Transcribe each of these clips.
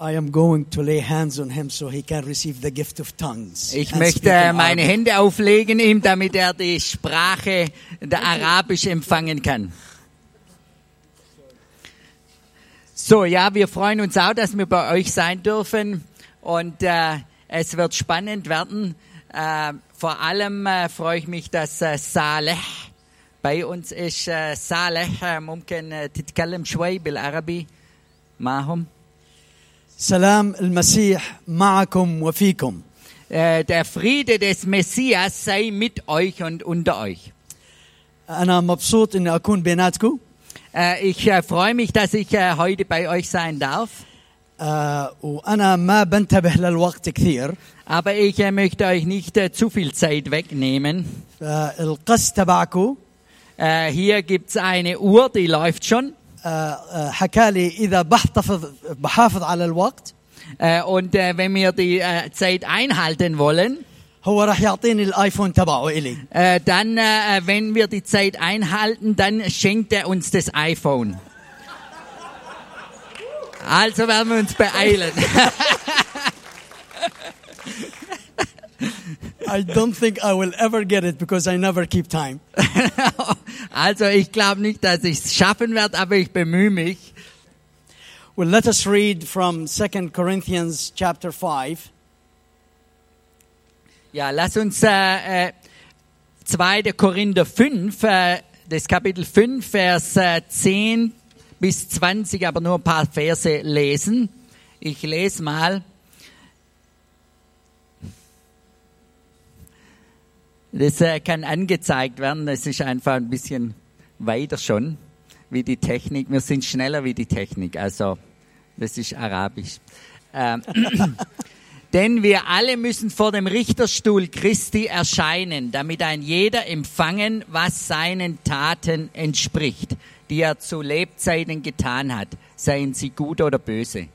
Ich and möchte speak in meine Arabic. Hände auflegen ihm, damit er die Sprache der Arabisch empfangen kann. So, ja, wir freuen uns auch, dass wir bei euch sein dürfen und äh, es wird spannend werden. Äh, vor allem äh, freue ich mich, dass äh, Saleh bei uns ist. Äh, Saleh äh, ممكن آه، تتكلم شوي بالعربي معهم. سلام المسيح معكم وفيكم. Äh, der Friede des Messias sei mit euch und unter euch. أنا مبسوط إني أكون بيناتكم. Äh, ich äh, freue mich, dass ich äh, heute bei euch sein darf. آه، وأنا ما بنتبه للوقت كثير. Aber ich äh, möchte euch nicht äh, zu viel Zeit wegnehmen. فالقس تبعكم Äh, hier gibt's eine Uhr, die läuft schon. آه، آه، حكى لي إذا بحتفظ بحافظ على الوقت Äh, und äh, wenn wir die äh, Zeit einhalten wollen, هو راح يعطيني الآيفون تبعه إلي. äh, dann, äh, wenn wir die Zeit einhalten, dann schenkt er uns das iPhone. Also werden wir uns beeilen. I don't think I will ever get it because I never keep time. also ich glaube nicht, dass ich es schaffen werde, aber ich bemühe mich. Well, let us read from 2 Corinthians chapter 5. Ja, lass uns äh, äh, 2. Korinther 5, äh, das Kapitel 5, Vers äh, 10 bis 20, aber nur ein paar Verse lesen. Ich lese mal. Das äh, kann angezeigt werden, das ist einfach ein bisschen weiter schon, wie die Technik. Wir sind schneller wie die Technik, also das ist arabisch. Ähm, Denn wir alle müssen vor dem Richterstuhl Christi erscheinen, damit ein jeder empfangen, was seinen Taten entspricht, die er zu Lebzeiten getan hat, seien sie gut oder böse.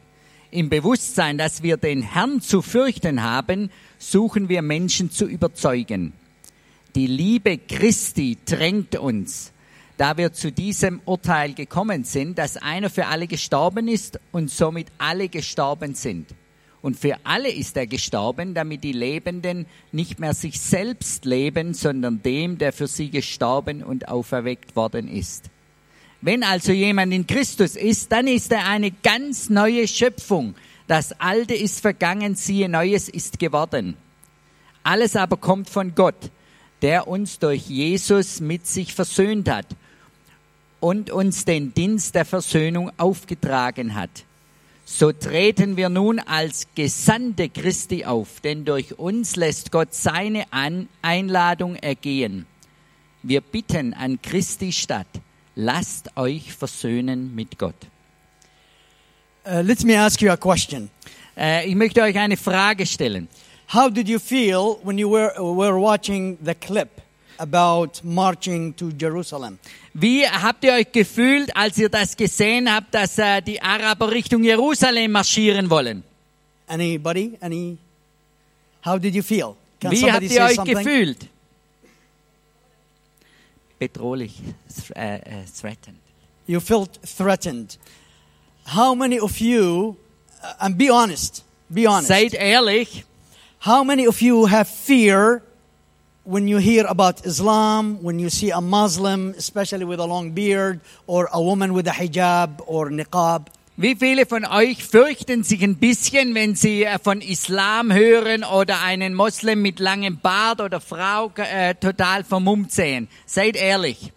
Im Bewusstsein, dass wir den Herrn zu fürchten haben, suchen wir Menschen zu überzeugen. Die Liebe Christi drängt uns, da wir zu diesem Urteil gekommen sind, dass einer für alle gestorben ist und somit alle gestorben sind. Und für alle ist er gestorben, damit die Lebenden nicht mehr sich selbst leben, sondern dem, der für sie gestorben und auferweckt worden ist. Wenn also jemand in Christus ist, dann ist er eine ganz neue Schöpfung. Das Alte ist vergangen, siehe, Neues ist geworden. Alles aber kommt von Gott, der uns durch Jesus mit sich versöhnt hat und uns den Dienst der Versöhnung aufgetragen hat. So treten wir nun als Gesandte Christi auf, denn durch uns lässt Gott seine Einladung ergehen. Wir bitten an Christi statt, lasst euch versöhnen mit Gott. Uh, let me ask you a question. Äh, ich möchte euch eine Frage stellen. How did you feel when you were, were watching the clip about marching to Jerusalem? Wie habt ihr euch gefühlt, als ihr das gesehen habt, dass äh, die Araber Richtung Jerusalem marschieren wollen? Anybody? Any? How did you feel? Can Wie habt ihr euch something? gefühlt? Bedrohlich, äh, äh, threatened. You felt threatened. How many of you, uh, and be honest, be honest. Seid ehrlich, How many of you have fear when you hear about Islam, when you see a Muslim, especially with a long beard, or a woman with a hijab or niqab? Wie viele von euch fürchten sich ein bisschen, wenn sie äh, von Islam hören oder einen Moslem mit langem Bart oder Frau äh, total vermummt sehen? Seid ehrlich.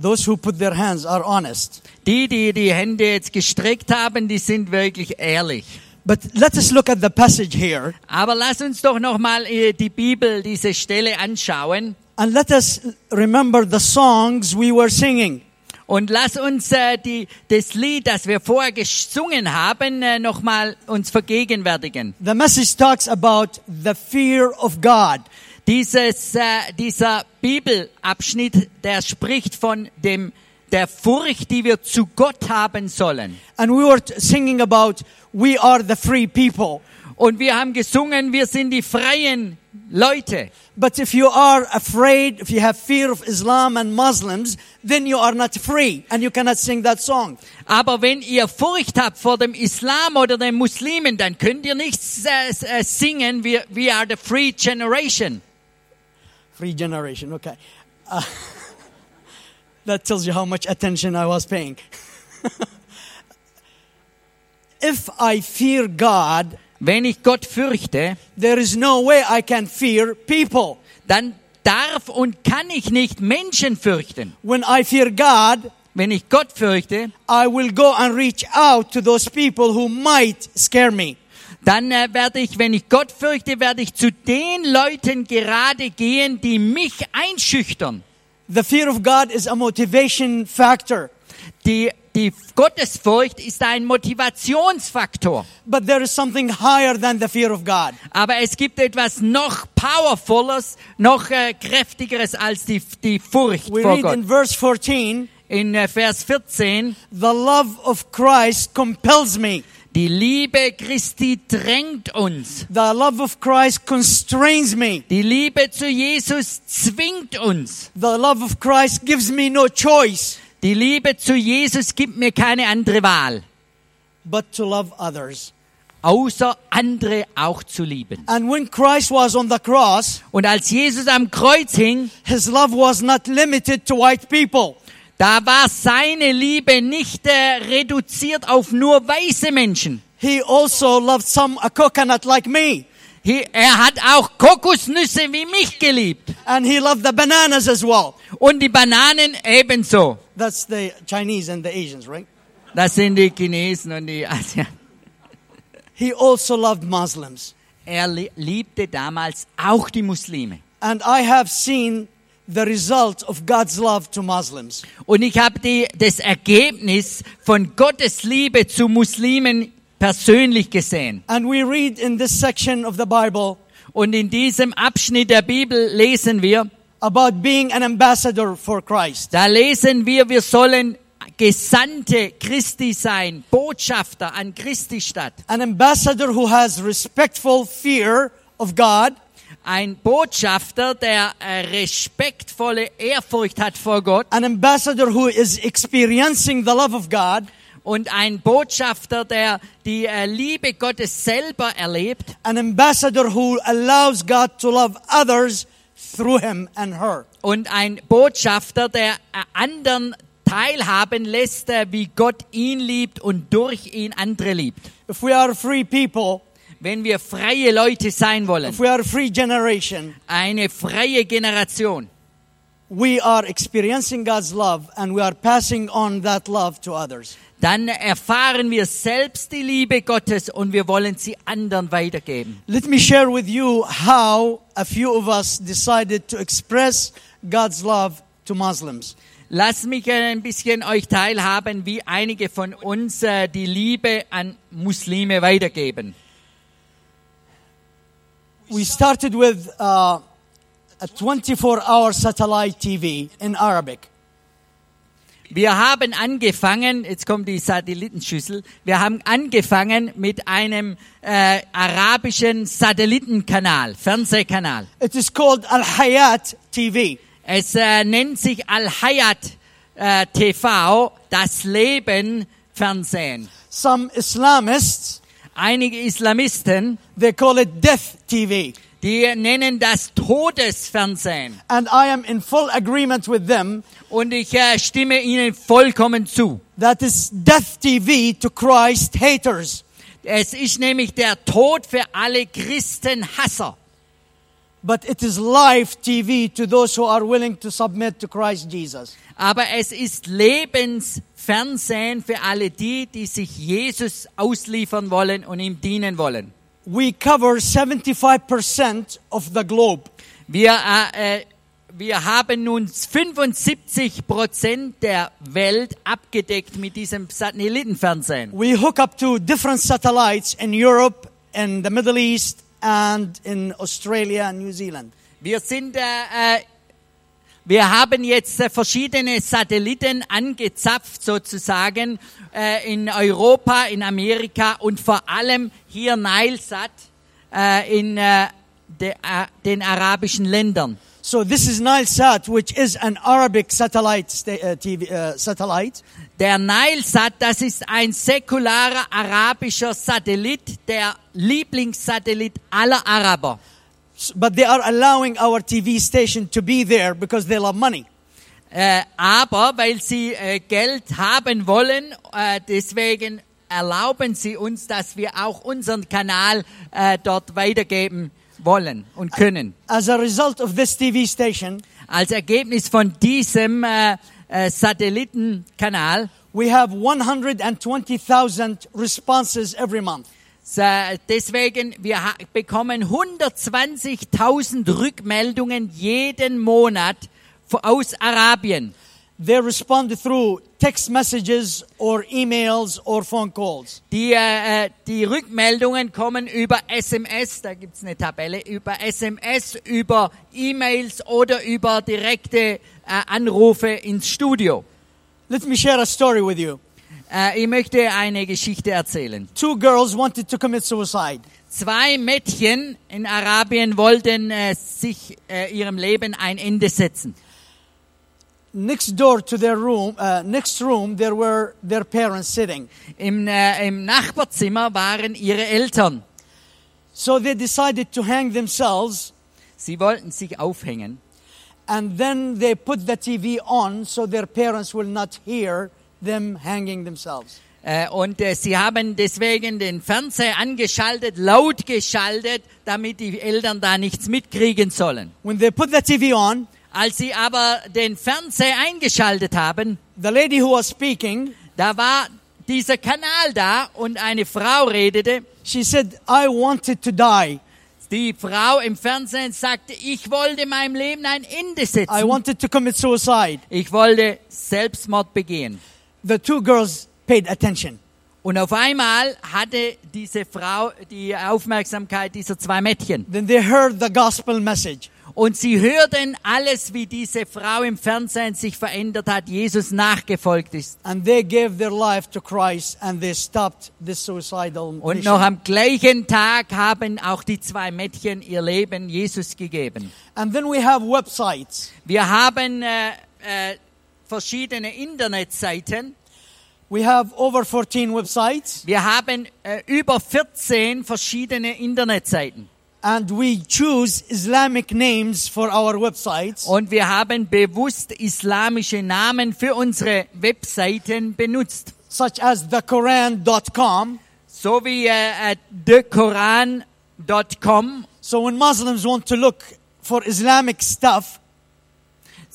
Those who put their hands are honest. Die, die die Hände jetzt gestreckt haben, die sind wirklich ehrlich. But let us look at the passage here Aber lass uns doch noch mal äh, die Bibel, diese Stelle anschauen and let us remember the songs we were singing. und lass uns äh, die, das Lied, das wir vorher gesungen haben, äh, noch mal uns vergegenwärtigen. The message talks about the fear of God. Dieses, äh, dieser Bibelabschnitt, der spricht von dem, der Furcht, die wir zu Gott haben sollen. And we were singing about we are the free people. Und wir haben gesungen, wir sind die freien Leute. But if you are afraid, if you have fear of Islam and Muslims, then you are not free and you cannot sing that song. Aber wenn ihr Furcht habt vor dem Islam oder den Muslimen, dann könnt ihr nicht äh, singen, we, we are the free generation. Free generation, okay. Uh, that tells you how much attention I was paying. if I fear God, Wenn ich Gott fürchte, there is no way I can fear people. dann darf und kann ich nicht Menschen fürchten. When I fear God, Wenn ich Gott fürchte, I will go and reach out to those people who might scare me. dann äh, werde ich, wenn ich Gott fürchte, werde ich zu den Leuten gerade gehen, die mich einschüchtern. The fear of God is a motivation factor. Die, die Gottesfurcht ist ein Motivationsfaktor. But there is something higher than the fear of God. Aber es gibt etwas noch powervolles, noch äh, kräftigeres als die, die Furcht We vor read Gott. in verse 14, In äh, Vers 14, the love of Christ compels me. Die Liebe Christi drängt uns. The love of Christ constrains me. Die Liebe zu Jesus zwingt uns. The love of Christ gives me no choice Die Liebe zu Jesus gibt mir keine andere Wahl, but to love others. außer andere auch zu lieben. And when Christ was on the cross, Und als Jesus am Kreuz hing, his love was not limited to white people. Da war seine Liebe nicht äh, reduziert auf nur weiße Menschen. He also loved some a coconut like me. He, er hat auch Kokosnüsse wie mich geliebt. And he loved the bananas as well. Und die Bananen ebenso. That's the Chinese and the Asians, right? Das sind die Chinesen und die Asiaten. He also loved Muslims. Er li- liebte damals auch die Muslime. And I have seen the result of God's love to Muslims. Und ich habe die, das Ergebnis von Gottes Liebe zu Muslimen persönlich gesehen. And we read in this section of the Bible Und in diesem Abschnitt der Bibel lesen wir, about being an ambassador for Christ. da lesen wir, wir sollen Gesandte Christi sein, Botschafter an Christi Stadt. An ambassador who has respectful fear of God Ein Botschafter, der äh, respektvolle Ehrfurcht hat vor Gott. an ambassador who is experiencing the love of God, Und ein Botschafter, der die äh, Liebe Gottes selber erlebt. an ambassador who allows God to love others through him and her. Und ein Botschafter, der äh, anderen teilhaben lässt, wie Gott ihn liebt und durch ihn andere liebt. If we are free people, Wenn wir freie Leute sein wollen, if we are a free generation, eine freie Generation, we are experiencing God's love and we are passing on that love to others. dann erfahren wir selbst die Liebe Gottes und wir wollen sie anderen weitergeben. Let me share with you how a few of us decided to express God's love to Muslims. Lasst mich ein bisschen euch teilhaben, wie einige von uns äh, die Liebe an Muslime weitergeben. We started with uh, a 24 hour satellite TV in Arabic. Wir haben angefangen, jetzt kommt die Satellitenschüssel, wir haben angefangen mit einem äh, arabischen Satellitenkanal, Fernsehkanal. It is called Al Hayat TV. Es äh, nennt sich Al-Hayat äh, TV, das Leben Fernsehen. Some Islamists, Einige Islamisten, they call it Death TV. die nennen das Todesfernsehen. And I am in full agreement with them. Und ich äh, stimme ihnen vollkommen zu. That is Death TV to Christ haters. Es ist nämlich der Tod für alle Christenhasser. But it is life TV to those who are willing to submit to Christ Jesus. Aber es ist Lebensfernsehen für alle die, die sich Jesus ausliefern wollen und ihm dienen wollen. We cover 75% of the globe. Wir, äh, äh, wir haben nun 75 Prozent der Welt abgedeckt mit diesem Satellitenfernsehen. We hook up to different satellites in Europe, in the Middle East, and in Australia and New Zealand. Wir sind, äh, äh, wir haben jetzt äh, verschiedene Satelliten angezapft sozusagen äh, in Europa, in Amerika und vor allem hier Nilesat äh, in, de, den arabischen Ländern. So this is Nilesat, which is an Arabic satellite sta- uh, TV uh, satellite, Der Nilesat, das ist ein säkularer arabischer Satellit, der Lieblingssatellit aller Araber. But they are allowing our TV station to be there because they love money. Äh, aber weil sie äh, Geld haben wollen, äh, deswegen erlauben sie uns, dass wir auch unseren Kanal äh, dort weitergeben wollen und können. As a result of this TV station, Als Ergebnis von diesem äh, äh, Satellitenkanal we have 120,000 responses every month. So, deswegen, wir bekommen 120.000 Rückmeldungen jeden Monat aus Arabien. They respond through text messages or emails or phone calls. Die, äh, äh, die Rückmeldungen kommen über SMS, da gibt's eine Tabelle, über SMS, über E-Mails oder über direkte äh, Anrufe ins Studio. Let me share a story with you. Äh, ich möchte eine Geschichte erzählen. Two girls wanted to commit suicide. Zwei Mädchen in Arabien wollten äh, sich äh, ihrem Leben ein Ende setzen. Next door to their room, uh, next room, there were their parents sitting. Im, äh, Im Nachbarzimmer waren ihre Eltern. So they decided to hang themselves Sie wollten sich aufhängen. and then they put the TV on so their parents will not hear them hanging themselves. Äh, und äh, sie haben deswegen den Fernseher angeschaltet, laut geschaltet, damit die Eltern da nichts mitkriegen sollen. When they put the TV on, Als sie aber den Fernseher eingeschaltet haben, the lady who was speaking, da war dieser Kanal da und eine Frau redete. she said, I wanted to die. Die Frau im Fernsehen sagte, ich wollte meinem Leben ein Ende I setzen. wanted to commit suicide. Ich wollte Selbstmord begehen. The two girls paid attention. Und auf einmal hatte diese Frau die Aufmerksamkeit dieser zwei Mädchen. Then they heard the gospel message. Und sie hörten alles, wie diese Frau im Fernsehen sich verändert hat, Jesus nachgefolgt ist. And they gave their life to Christ and they stopped this suicidal Und noch am gleichen Tag haben auch die zwei Mädchen ihr Leben Jesus gegeben. And then we have websites. Wir haben äh, äh, verschiedene Internetseiten. We have over 14 websites Wir haben äh, über 14 verschiedene Internetseiten. and we choose Islamic names for our websites. Und wir haben bewusst islamische Namen für unsere Webseiten benutzt. such as thequran.com. So wie äh, äh, thekoran.com. So when Muslims want to look for Islamic stuff,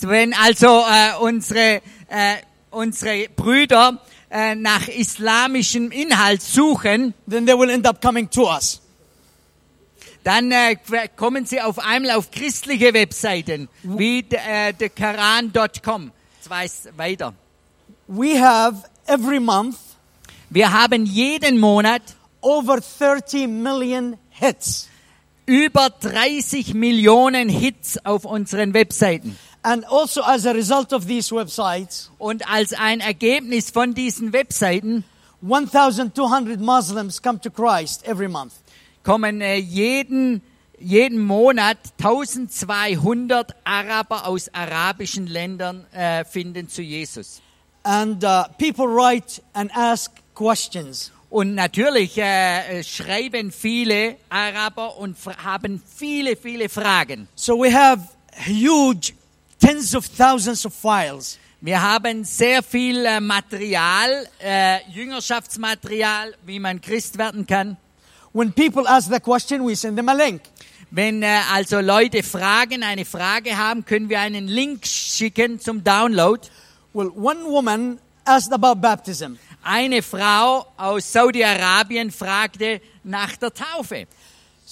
Wenn also äh, unsere, äh, unsere Brüder äh, nach islamischem Inhalt suchen, then they will end up coming to us. dann äh, kommen sie auf einmal auf christliche Webseiten wie äh, thekoran.com. Zwei weiter. We have every month Wir haben jeden Monat over 30 million hits. über 30 Millionen Hits auf unseren Webseiten. And also as a result of these websites, Und als ein Ergebnis von diesen Webseiten 1,200 Muslims come to Christ every month. kommen äh, jeden, jeden Monat 1200 Araber aus arabischen Ländern äh, finden zu Jesus. And uh, people write and ask questions. Und natürlich äh, äh, schreiben viele Araber und haben viele, viele Fragen. So we have huge, tens of thousands of files. Wir haben sehr viel äh, Material, äh, Jüngerschaftsmaterial, wie man Christ werden kann. When people ask the question, we send them a link. Wenn äh, also Leute Fragen, eine Frage haben, können wir einen Link schicken zum Download. Well, one woman asked about baptism. Eine Frau aus Saudi-Arabien fragte nach der Taufe.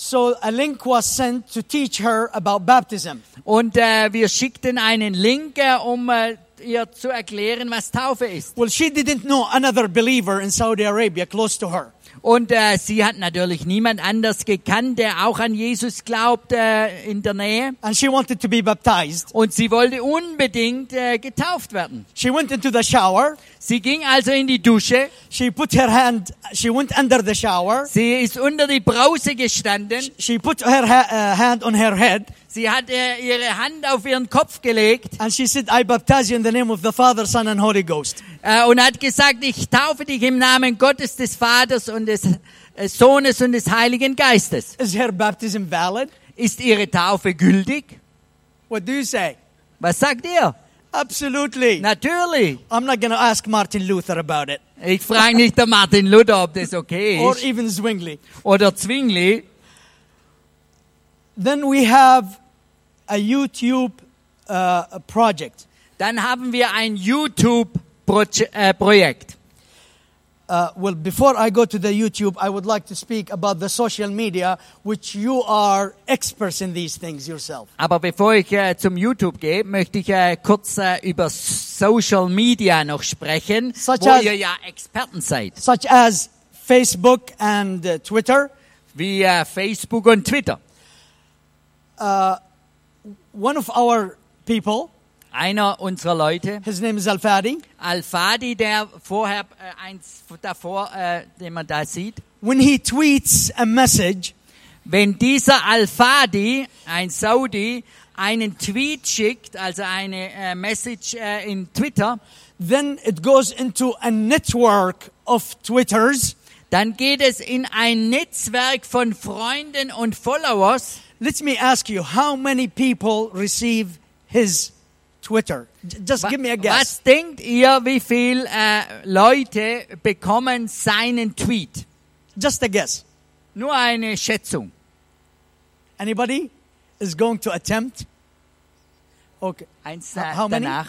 So a link was sent to teach her about baptism. Und äh, wir schickten einen Link, äh, um äh, ihr zu erklären, was Taufe ist. Well, she didn't know another believer in Saudi Arabia close to her. Und äh, sie hat natürlich niemand anders gekannt, der auch an Jesus glaubt äh, in der Nähe. And she wanted to be baptized. Und sie wollte unbedingt äh, getauft werden. She went into the shower. Sie ging also in die Dusche. She put her hand, she went under the shower. Sie ist unter die Brause gestanden. She put her ha- uh, hand on her head. Sie hat äh, ihre Hand auf ihren Kopf gelegt And she said, I baptize you in the name of the Father, Son, and Holy Ghost. äh, und hat gesagt, ich taufe dich im Namen Gottes, des Vaters und des äh, Sohnes und des Heiligen Geistes. Is her baptism valid? Ist ihre Taufe gültig? What do you say? Was sagt ihr? Absolutely. Natürlich. I'm not going to ask Martin Luther about it Ich frage nicht der Martin Luther, ob das okay or ist. even Zwingli. Oder Zwingli. Then we have a YouTube uh, project. Dann haben wir ein YouTube-Projekt. Uh, well, before I go to the YouTube, I would like to speak about the social media, which you are experts in these things yourself. Aber bevor ich äh, zum YouTube gehe, möchte ich äh, kurz äh, über Social Media noch sprechen, Such wo as- ihr ja Experten seid. Such as Facebook and uh, Twitter. Wie äh, Facebook und Twitter. One of our people, Einer unserer Leute, his name is Al Fadi, Al-Fadi, der vorher, äh, eins davor, äh, den man da sieht, when he tweets a message, wenn dieser Al-Fadi, ein Saudi, einen Tweet schickt, also eine äh, Message äh, in Twitter, then it goes into a network of Twitters. dann geht es in ein Netzwerk von Freunden und Followers. Let me ask you, how many people receive his Twitter? Just give me a guess. Was denkt ihr, wie viel äh, Leute bekommen seinen Tweet? Just a guess. Nur eine Schätzung. Anybody is going to attempt? Okay. Eins How- äh, how many? danach.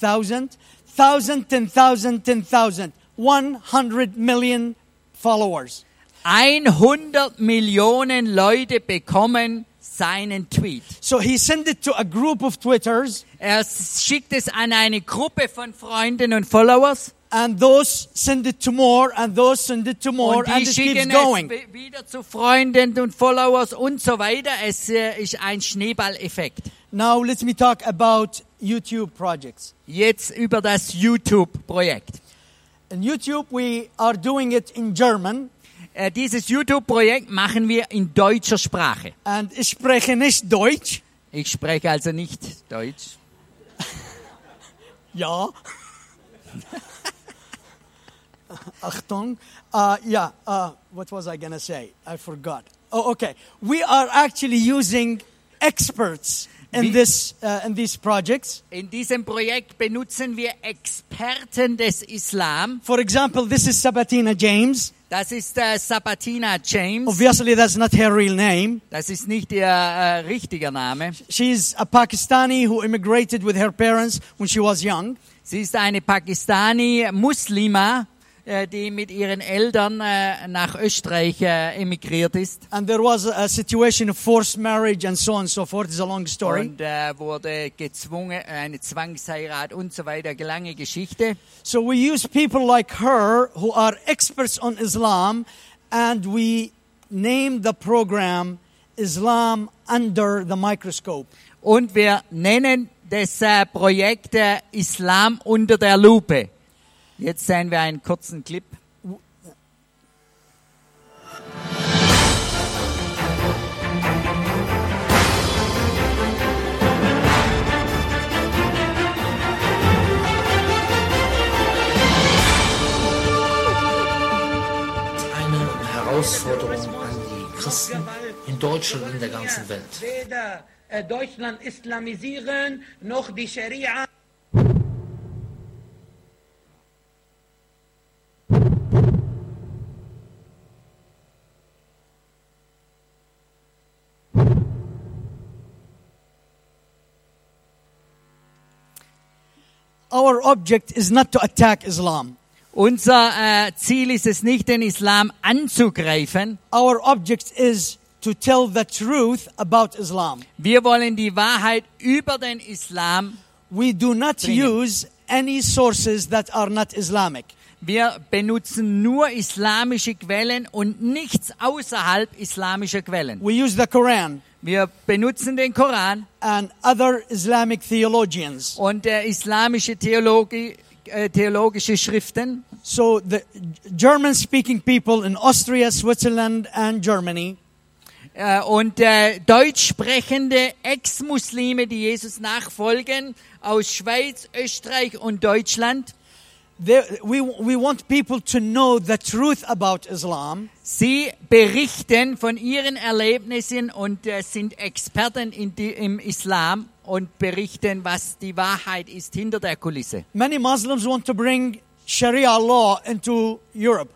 Thousand, thousand, ten thousand, ten thousand, one hundred million followers. 100 Millionen Leute bekommen seinen Tweet. So he sent it to a group of Twitters, Er schickt es an eine Gruppe von Freunden und Followers. and those send it to more, and those send it to more, Und and it keeps going. es wi- wieder zu Freunden und Followers und so weiter. Es äh, ist ein Schneeballeffekt. Now let me talk about YouTube projects. Jetzt über das YouTube-Projekt. In YouTube, we are doing it in German, Äh, dieses YouTube-Projekt machen wir in deutscher Sprache. and ich spreche nicht Deutsch. Ich spreche also nicht Deutsch. Ja. Achtung. Uh, yeah. Uh, what was I gonna say? I forgot. Oh, okay. We are actually using experts in this uh, in these projects. In diesem Projekt benutzen wir Experten des Islam. For example, this is Sabatina James. Das ist äh, Sabatina James. Obviously, that's not her real name. Das ist nicht ihr äh, richtiger Name. She's a Pakistani who immigrated with her parents when she was young. Sie ist eine Pakistani-Muslima, äh, die mit ihren Eltern äh, nach Österreich äh, emigriert ist And there was a, situation of forced marriage and so on and so forth. It's a long story. und äh, wurde gezwungen, eine Zwangsheirat und so weiter, lange Geschichte. So we use people like her who are experts on Islam and we name the program Islam Under the Microscope. Und wir nennen das äh, Projekt äh, Islam unter der Lupe. Jetzt sehen wir einen kurzen Clip. eine Herausforderung an die Christen in Deutschland und in der ganzen Welt. weder äh, Deutschland islamisieren noch die Scharia Our object is not to attack Islam. Unser äh, Ziel ist es nicht, den Islam anzugreifen. Our object is to tell the truth about Islam. Wir wollen die Wahrheit über den Islam we do not Bringen. use any sources that are not Islamic. Wir benutzen nur islamische Quellen und nichts außerhalb islamischer Quellen. We use the Quran Wir benutzen den Koran and other Islamic theologians. und der islamische Theologie, äh, theologische Schriften. So the German speaking people in Austria, Switzerland, and Germany Äh, und äh, deutsch sprechende Ex-Muslime, die Jesus nachfolgen, aus Schweiz, Österreich und Deutschland, they, we, we want people to know the truth about Islam. sie berichten von ihren Erlebnissen und äh, sind Experten die, im Islam und berichten, was die Wahrheit ist hinter der Kulisse. Many Muslims want to bring Sharia law into Europe.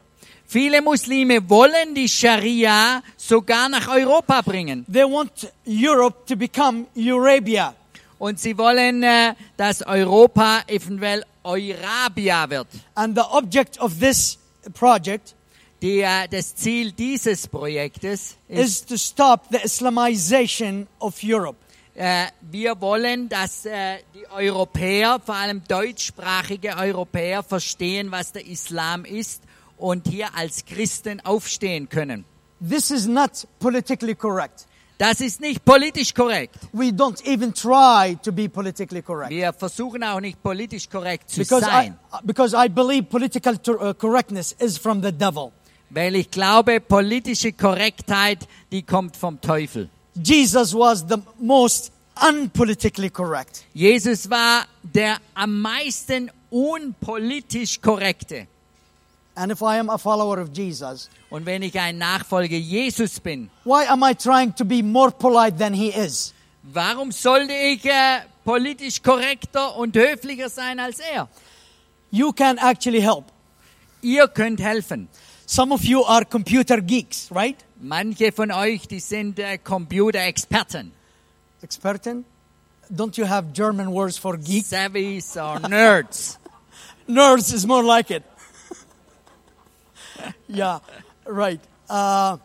Viele Muslime wollen die Scharia sogar nach Europa bringen. They want Europe to become Eurabia. Und sie wollen, äh, dass Europa eventuell Eurabia wird. And the object of this project äh, das Ziel dieses Projektes ist, is to stop the Islamization of Europe. äh, wir wollen, dass äh, die Europäer, vor allem deutschsprachige Europäer, verstehen, was der Islam ist und hier als Christen aufstehen können. This is not politically correct. Das ist nicht politisch korrekt. We don't even try to be politically correct. Wir versuchen auch nicht politisch korrekt zu Because I, sein. because I believe political uh, correctness is from the devil. Weil ich glaube, politische Korrektheit, die kommt vom Teufel. Jesus was the most unpolitically correct. Jesus war der am meisten unpolitisch korrekte. And if I am a follower of Jesus, Und wenn ich ein Nachfolger Jesus bin, why am I trying to be more polite than he is? warum sollte ich äh, politisch korrekter und höflicher sein als er? You can actually help. Ihr könnt helfen. Some of you are computer geeks, right? Manche von euch, die sind äh, Computerexperten. Experten? Don't you have German words for geeks? Savvies or Nerds. Nerds is more like it. yeah, right. Uh,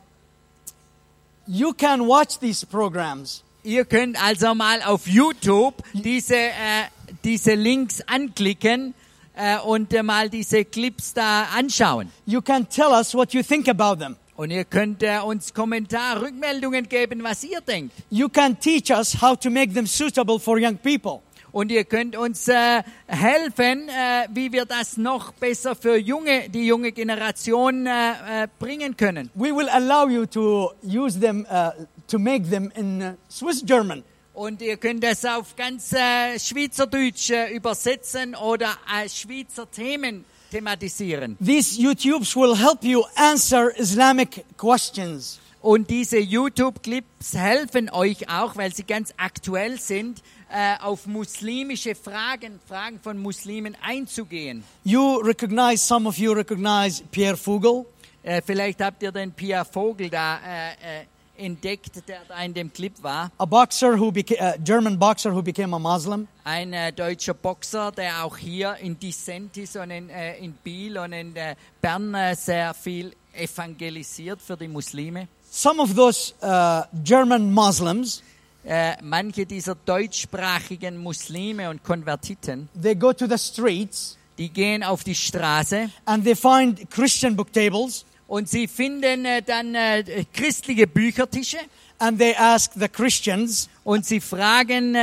you can watch these programs. Ihr könnt also mal auf YouTube diese, äh, diese Links anklicken äh, und äh, mal diese Clips da anschauen. You can tell us what you think about them. Und ihr könnt äh, uns Kommentar, Rückmeldungen geben, was ihr denkt. You can teach us how to make them suitable for young people. Und ihr könnt uns äh, helfen, äh, wie wir das noch besser für junge, die junge Generation äh, äh, bringen können. We will allow you to use them, uh, to make them in uh, Swiss German. Und ihr könnt das auf ganz äh, Schweizerdeutsch äh, übersetzen oder äh, Schweizer Themen thematisieren. These YouTubes will help you answer Islamic questions. Und diese YouTube-Clips helfen euch auch, weil sie ganz aktuell sind, äh, auf muslimische Fragen, Fragen von Muslimen einzugehen. You recognize, some of you recognize Pierre Fugel. Äh, vielleicht habt ihr den Pia Vogel da äh, entdeckt, der da in dem Clip war. a boxer who became a German boxer who became a Muslim. Ein deutscher Boxer, der auch hier in Dissentis und in, in Biel und in Bern sehr viel evangelisiert für die Muslime. Some of those uh, German Muslims Äh, manche dieser deutschsprachigen Muslime und Konvertiten, they go to the streets die gehen auf die Straße and they find Christian book tables und sie finden äh, dann äh, christliche Büchertische and they ask the Christians. und sie fragen,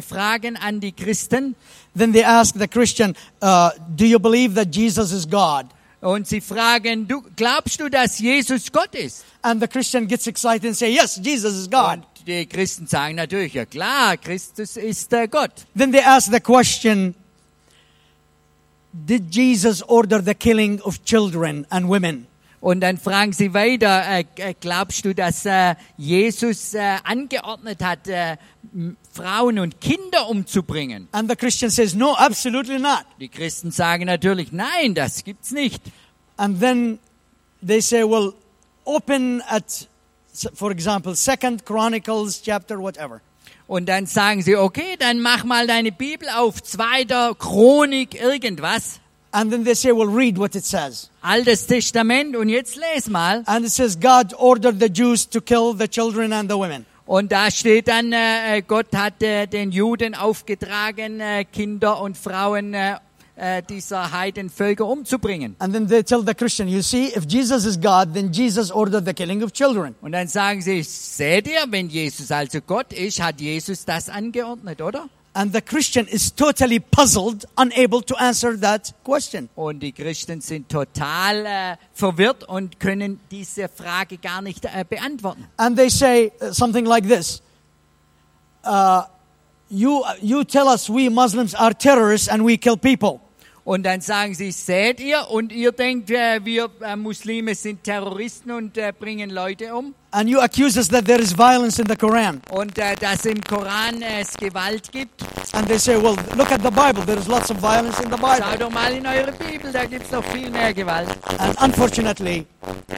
fragen an die Christen Then they ask the Christian, uh, "Do you believe that Jesus is God?" Und sie fragen, du, glaubst du, dass Jesus Gott ist? And the Christian gets excited and say, "Yes, Jesus is God." Und die Christen sagen natürlich, ja klar, Christus ist äh, Gott. Then they ask the question, "Did Jesus order the killing of children and women?" Und dann fragen sie weiter, äh, äh, glaubst du, dass äh, Jesus äh, angeordnet hat, äh, Frauen und Kinder umzubringen? And the Christian says, "No, absolutely not." Die Christen sagen natürlich, nein, das gibt's nicht. And then they say, well, open at, for example, Second Chronicles chapter whatever. Und dann sagen sie, okay, dann mach mal deine Bibel auf, zweiter Chronik, irgendwas. And then they say, well, read what it says. Altes Testament und jetzt les mal. And it says, God ordered the Jews to kill the children and the women. Und da steht dann, äh, Gott hat äh, den Juden aufgetragen, äh, Kinder und Frauen äh, äh, dieser Heidenvölker umzubringen. And then they tell the Christian, you see, if Jesus is God, then Jesus ordered the killing of children. Und dann sagen sie, seht ihr, wenn Jesus also Gott ist, hat Jesus das angeordnet, oder? And the Christian is totally puzzled, unable to answer that question. Und die Christen sind total äh, verwirrt und können diese Frage gar nicht äh, beantworten. And they say uh, something like this uh, you, you tell us we Muslims are terrorists and we kill people. Und dann sagen sie, seht ihr, und ihr denkt, äh, wir äh, Muslime sind Terroristen und äh, bringen Leute um. And you accuse us that there is violence in the Quran. Und äh, dass im Koran äh, es Gewalt gibt. And they say, well, look at the Bible. There is lots of violence in the Schau Bible. doch mal in eure Bibel, da gibt es noch viel mehr Gewalt. And unfortunately,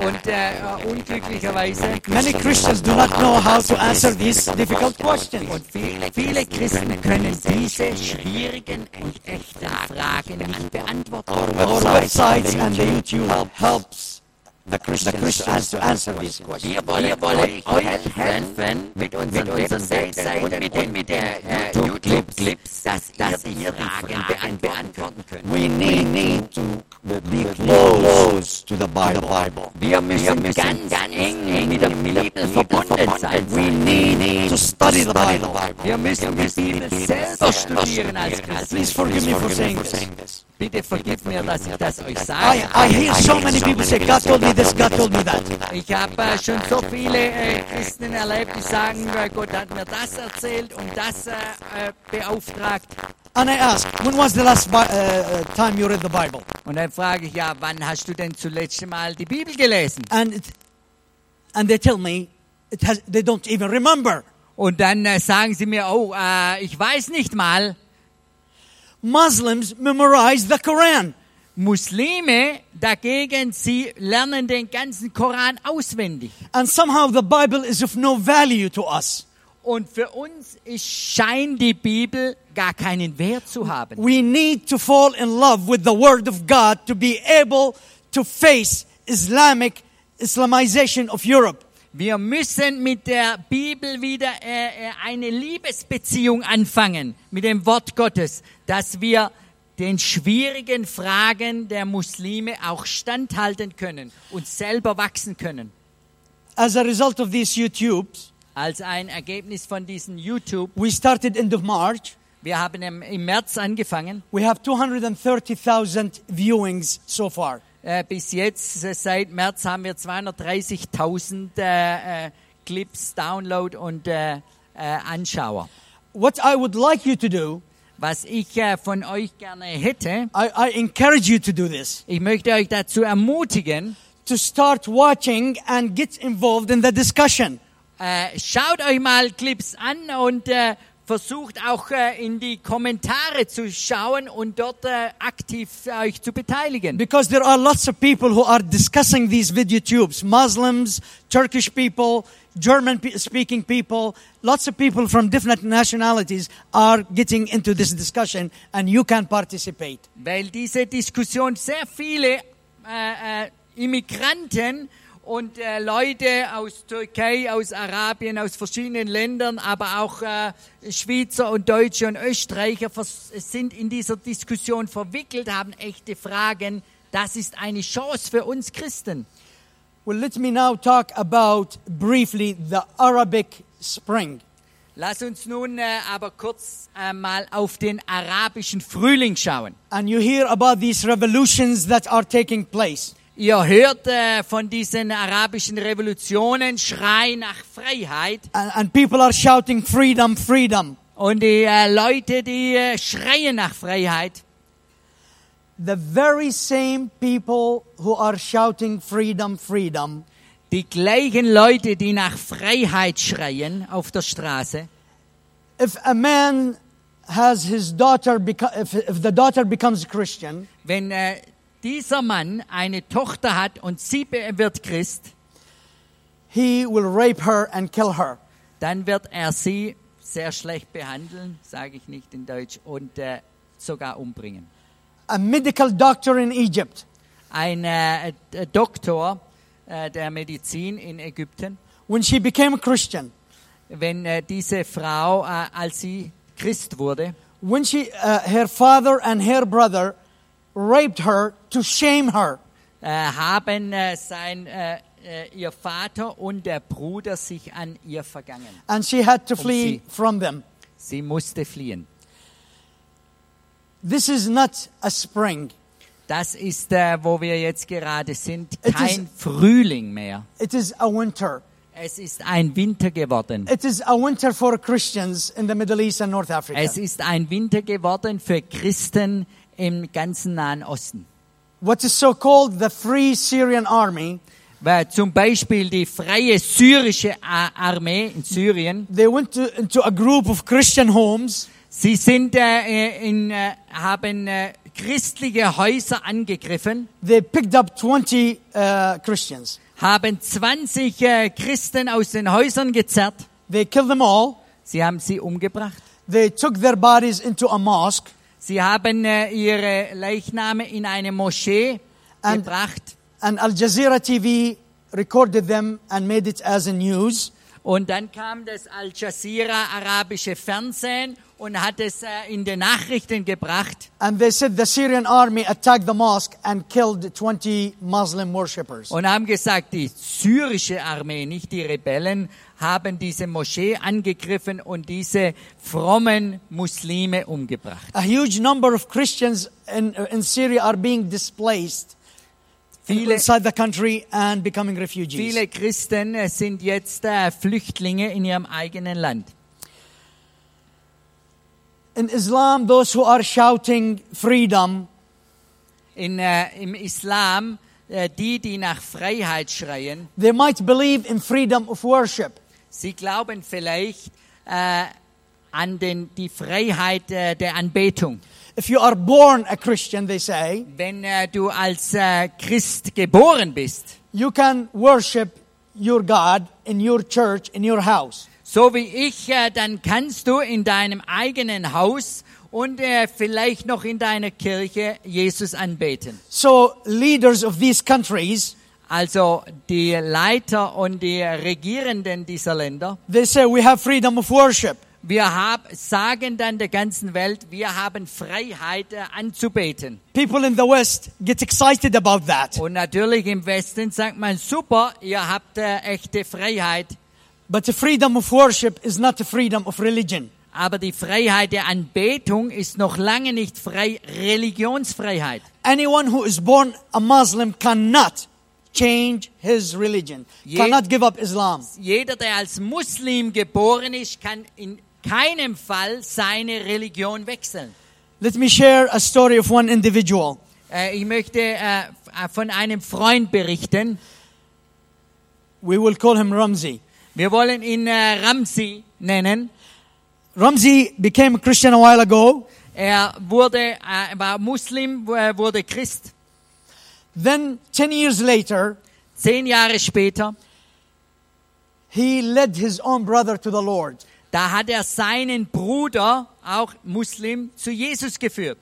Und äh, äh, unglücklicherweise, many Christians do not know how to answer these difficult questions. und viele, viele Christen können diese schwierigen und echten Fragen nicht beantworten. Our websites and the YouTube helps the Christians to answer these questions. Wir wollen, wollen euch helfen mit unseren, Webseiten und mit den, mit den äh, YouTube-Clips, dass, dass ihr die Fragen beantworten könnt. We need, need to be close to the Bible. Wir müssen ganz, eng mit der Bibel verbunden sein. We need to study the Bible. Wir müssen die Bibel selber studieren als Christen. Please forgive me for saying this. Bitte vergebt mir, dass ich das euch I. I hear so many people say, God told me this, God told me that. Ich habe äh, schon so viele äh, Christen erlebt, die sagen, äh, Gott hat mir das erzählt und das äh, äh, beauftragt. And I ask, when was the last uh, time you read the Bible? Und dann frage ich, ja, wann hast du denn zuletzt mal die Bibel gelesen? And it, and they tell me it has, they don't even remember. Und dann äh, sagen sie mir, oh, äh, ich weiß nicht mal, Muslims memorize the Quran. Muslime dagegen, sie lernen den ganzen Koran auswendig. And somehow the Bible is of no value to us. Und für uns ist, scheint die Bibel gar keinen Wert zu haben. We need to fall in love with the Word of God to be able to face Islamic Islamization of Europe. Wir müssen mit der Bibel wieder äh, äh, eine Liebesbeziehung anfangen mit dem Wort Gottes, dass wir den schwierigen Fragen der Muslime auch standhalten können und selber wachsen können. As a result of these YouTubes, Als ein Ergebnis von diesen YouTube, we started end of March. wir haben im, im März angefangen, We have 230,000 viewings so far. äh, bis jetzt, äh, seit März haben wir 230.000 äh, äh, Clips, Download und äh, Anschauer. What I would like you to do, Was ich äh, von euch gerne hätte, I, I encourage you to do this, ich möchte euch dazu ermutigen, to start watching and get involved in the discussion. äh, schaut euch mal Clips an und äh, versucht auch äh, in die Kommentare zu schauen und dort äh, aktiv euch zu beteiligen. Because there are lots of people who are discussing these video tubes Muslims, Turkish people, German pe- speaking people, lots of people from different nationalities are getting into this discussion, and you can participate. Weil diese Diskussion sehr viele äh, äh, Immigranten und äh, Leute aus Türkei, aus Arabien, aus verschiedenen Ländern, aber auch äh, Schweizer und Deutsche und Österreicher sind in dieser Diskussion verwickelt, haben echte Fragen. Das ist eine Chance für uns Christen. Well, let me now talk about briefly the Arabic Spring. Lass uns nun äh, aber kurz äh, mal auf den arabischen Frühling schauen. And you hear about these revolutions that are taking place. Ihr hört äh, von diesen arabischen Revolutionen, Schrei nach Freiheit. And, and people are shouting, freedom, freedom. Und die äh, Leute, die äh, schreien nach Freiheit, The very same people who are shouting, freedom, freedom, die gleichen Leute, die nach Freiheit schreien auf der Straße, if a man has his daughter, if, if the daughter becomes Christian, wenn äh, dieser Mann eine Tochter hat und sie wird Christ, he will rape her and kill her. dann wird er sie sehr schlecht behandeln, sage ich nicht in Deutsch, und äh, sogar umbringen. A medical doctor in Egypt Ein äh, äh, Doktor äh, der Medizin in Ägypten, when she became a Christian, wenn äh, diese Frau, äh, als sie Christ wurde, when she, uh, her father and her brother raped her to shame her. äh, haben sein, ihr Vater und der Bruder sich an ihr vergangen. And she had to flee sie- from them. Sie musste fliehen. This is not a spring. Das ist, äh, wo wir jetzt gerade sind, kein is- Frühling mehr. It is a winter. Es ist ein Winter geworden. It is a winter for Christians in the Middle East and North Africa. Es ist ein Winter geworden für Christen im ganzen Nahen Osten. What is so called the Free Syrian Army, Weil zum Beispiel die freie syrische Armee in Syrien, they went to, into a group of Christian homes sie sind äh, in, äh, haben äh, christliche Häuser angegriffen, they picked up 20 uh, Christians. haben 20 äh, Christen aus den Häusern gezerrt, They killed them all. sie haben sie umgebracht, They took their bodies into a mosque sie haben äh, ihre Leichname in eine Moschee And- gebracht and Al Jazeera TV recorded them and made it as a news. Und dann kam das Al Jazeera arabische Fernsehen und hat es äh, in den Nachrichten gebracht. And they said the Syrian army attacked the mosque and killed 20 Muslim worshippers. Und haben gesagt, die syrische Armee, nicht die Rebellen, haben diese Moschee angegriffen und diese frommen Muslime umgebracht. A huge number of Christians in, in Syria are being displaced Viele, inside the country and becoming refugees. viele Christen äh, sind jetzt äh, Flüchtlinge in ihrem eigenen Land. In Islam, those who are shouting freedom In, äh, Im Islam, äh, die, die nach Freiheit schreien, they might believe in freedom of worship. Sie glauben vielleicht äh, an den, die Freiheit äh, der Anbetung. If you are born a Christian, they say, Wenn äh, du als äh, Christ geboren bist, you can worship your God in your church, in your house. so wie ich, äh, dann kannst du in deinem eigenen Haus und äh, vielleicht noch in deiner Kirche Jesus anbeten. So leaders of these countries, Also die Leiter und die Regierenden dieser Länder, they say we have freedom of worship. Wir hab, sagen dann der ganzen Welt, wir haben Freiheit äh, anzubeten. People in the West get excited about that. Und natürlich im Westen sagt man, super, ihr habt äh, echte Freiheit. But the freedom of worship is not the freedom of religion. Aber die Freiheit der Anbetung ist noch lange nicht frei Religionsfreiheit. Anyone who is born a Muslim cannot change his religion, Je- cannot give up Islam. Jeder, der als Muslim geboren ist, kann in keinem Fall seine Religion wechseln. Let me share a story of one individual. Äh, ich möchte äh, von einem Freund berichten. We will call him Ramzi. Wir wollen ihn äh, Ramsi nennen. Ramzi became a Christian a while ago. Er wurde, äh, war Muslim, äh, wurde Christ. Then, 10 years later, Zehn Jahre später, he led his own brother to the Lord. Da hat er seinen Bruder, auch Muslim, zu Jesus geführt.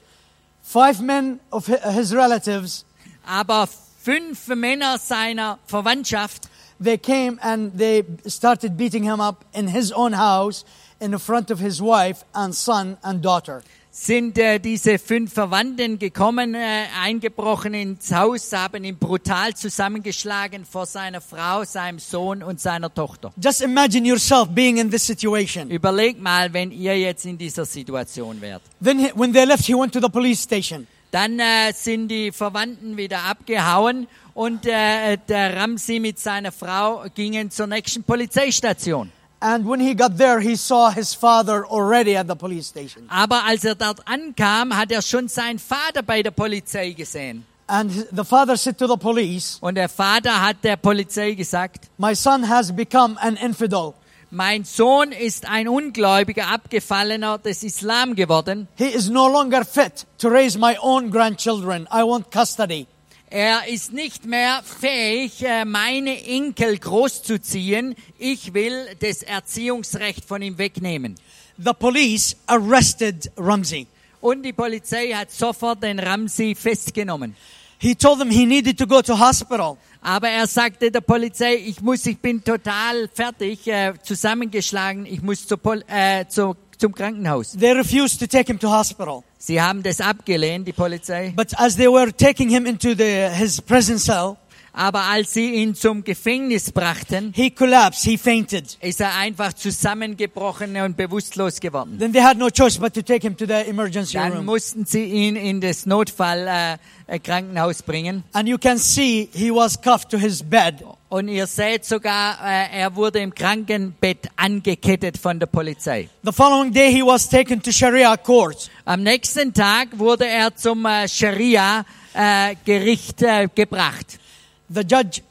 Five men of hi- his relatives, Aber fünf Männer seiner Verwandtschaft, they came and they started beating him up in his own house in front of his wife and son and daughter. Sind äh, diese fünf Verwandten gekommen, äh, eingebrochen ins Haus, haben ihn brutal zusammengeschlagen vor seiner Frau, seinem Sohn und seiner Tochter. Just imagine yourself being in this situation. Überlegt mal, wenn ihr jetzt in dieser Situation wärt. Then, he, when they left, he went to the police station. Dann äh, sind die Verwandten wieder abgehauen und äh, der Ramsi mit seiner Frau gingen zur nächsten Polizeistation. And when he got there, he saw his father already at the police station. Aber als er dort ankam, hat er schon seinen Vater bei der Polizei gesehen. And the father said to the police, Und der Vater hat der Polizei gesagt, My son has become an infidel. mein Sohn ist ein Ungläubiger, Abgefallener des Islam geworden. He is no longer fit to raise my own grandchildren. I want custody. Er ist nicht mehr fähig, äh, meine Enkel großzuziehen. Ich will das Erziehungsrecht von ihm wegnehmen. The police arrested Ramzi. Und die Polizei hat sofort den Ramsi festgenommen. He told them he needed to go to hospital. Aber er sagte der Polizei, ich muss, ich bin total fertig, äh, zusammengeschlagen, ich muss zur Pol äh, zu, zum Krankenhaus. They refused to take him to hospital. Sie haben das abgelehnt, die Polizei. But as they were taking him into the, his prison cell, Aber als sie ihn zum Gefängnis brachten, he collapsed. He fainted. ist er einfach zusammengebrochen und bewusstlos geworden. Then they had no choice but to take him to the emergency Dann room. mussten sie ihn in das Notfall äh, äh, bringen. And you can see he was cuffed to his bed. Und ihr seht sogar, äh, er wurde im Krankenbett angekettet von der Polizei. The following day, he was taken to Sharia court. Am nächsten Tag wurde er zum äh, Scharia-Gericht äh, gebracht. The judge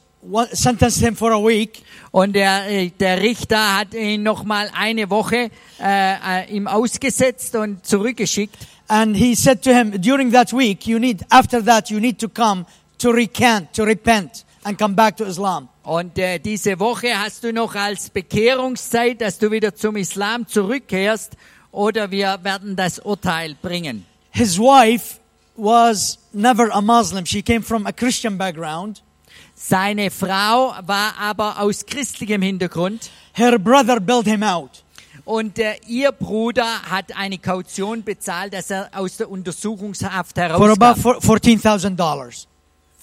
sentenced him for a week. Und der, äh, der Richter hat ihn nochmal eine Woche äh, äh, ihm ausgesetzt und zurückgeschickt. And he said to him, during that week, you need, after that, you need to come to recant, to repent, and come back to Islam. Und äh, diese Woche hast du noch als Bekehrungszeit, dass du wieder zum Islam zurückkehrst, oder wir werden das Urteil bringen. His wife was never a Muslim. She came from a Christian background. Seine Frau war aber aus christlichem Hintergrund Her brother bailed him out. und äh, ihr Bruder hat eine Kaution bezahlt, dass er aus der Untersuchungshaft for about herauskam. four- $14,000.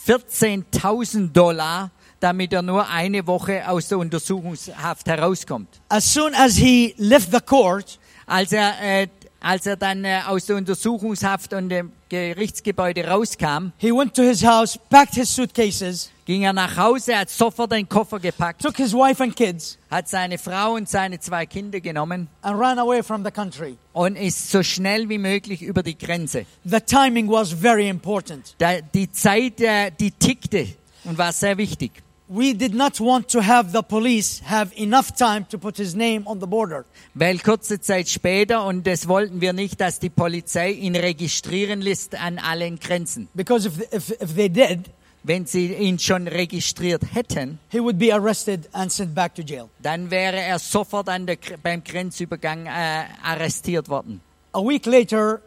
14.000 Dollar, damit er nur eine Woche aus der Untersuchungshaft herauskommt. As soon as he left the court, Als er, äh, als er dann äh, aus der Untersuchungshaft und dem Gerichtsgebäude rauskam, he went to his house, packed his suitcases, ging er nach Hause, hat sofort den Koffer gepackt, took his wife and kids, hat seine Frau und seine zwei Kinder genommen and ran away from the country. und ist so schnell wie möglich über die Grenze. The timing was very important. Da, die Zeit, äh, die tickte und war sehr wichtig. We did not want to have the police have enough time to put his name on the border. Weil kurze Zeit später, und das wollten wir nicht, dass die Polizei ihn registrieren lässt an allen Grenzen. Because if, if, if they did, Wenn sie ihn schon registriert hätten, he would be arrested and sent back to jail. dann wäre er sofort an der, beim Grenzübergang äh, arrestiert worden. A week later,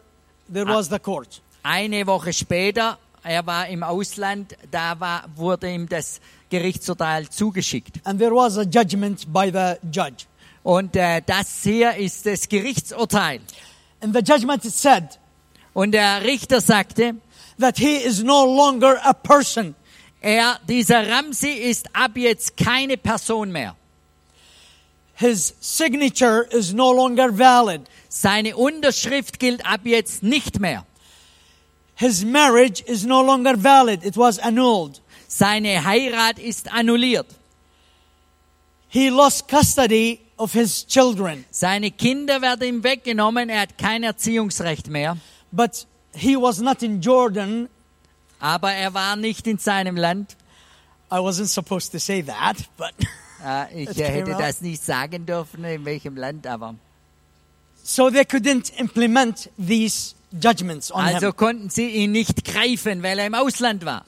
there was the court. Eine Woche später, er war im Ausland, da war, wurde ihm das Gerichtsurteil zugeschickt. And there was a judgment by the judge. Und äh, das hier ist das Gerichtsurteil. In the judgment, said Und der Richter sagte, that he is no longer a person. er, dieser Ramsi ist ab jetzt keine Person mehr. His signature is no longer valid. Seine Unterschrift gilt ab jetzt nicht mehr. His marriage is no longer valid. It was annulled. Seine Heirat ist annulliert. He lost custody of his children, Seine Kinder werden ihm weggenommen. Er hat kein Erziehungsrecht mehr. but he was not in Jordan. Aber er war nicht in seinem Land. I wasn't supposed to say that, but Äh, ich hätte das nicht sagen dürfen, in welchem Land, aber. so they couldn't implement these judgments on Also him. konnten sie ihn nicht greifen, weil er im Ausland war.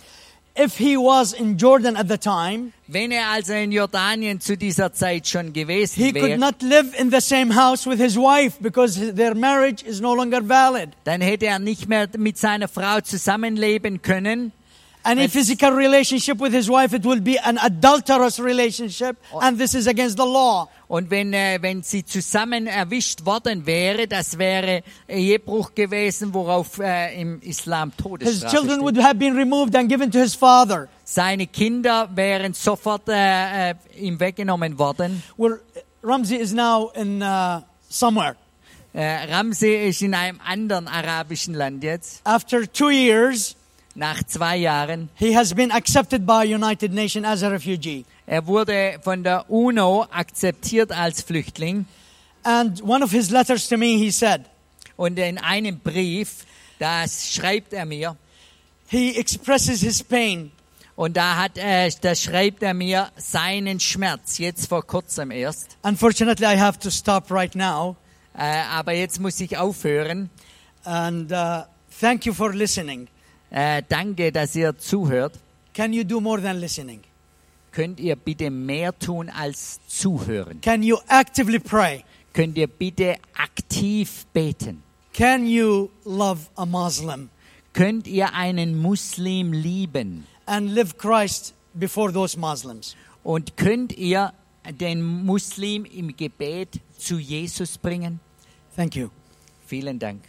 If he was in Jordan at the time, Wenn er also in Jordanien zu dieser Zeit schon gewesen he could wäre, not live in the same house with his wife because their marriage is no longer valid. dann hätte er nicht mehr mit seiner Frau zusammenleben können. Any physical relationship with his wife, it will be an adulterous relationship, and this is against the law. Und wenn, äh, wenn sie zusammen erwischt worden wäre, das wäre Ehebruch gewesen, worauf äh, im Islam His Todesstrafe children steht. would have been removed and given to his father. Seine Kinder wären sofort äh, äh, ihm weggenommen worden. Where Ramsey is now in uh, somewhere. Äh, Ramsey ist in einem anderen arabischen Land jetzt. After two years, Nach zwei Jahren. he has been accepted by United Nations as a refugee. Er wurde von der UNO akzeptiert als Flüchtling. And one of his letters to me, he said, Und in einem Brief, das schreibt er mir, he expresses his pain. und da hat er, da schreibt er mir seinen Schmerz, jetzt vor kurzem erst. Unfortunately, I have to stop right now. Äh, aber jetzt muss ich aufhören. And uh, thank you for listening. Äh, danke, dass ihr zuhört. Can you do more than listening? Könnt ihr bitte mehr tun als zuhören? Can you actively pray? Könnt ihr bitte aktiv beten? Can you love a Muslim? Könnt ihr einen Muslim lieben? and live Christ before those Muslims? Und könnt ihr den Muslim im Gebet zu Jesus bringen? Thank you. Vielen Dank.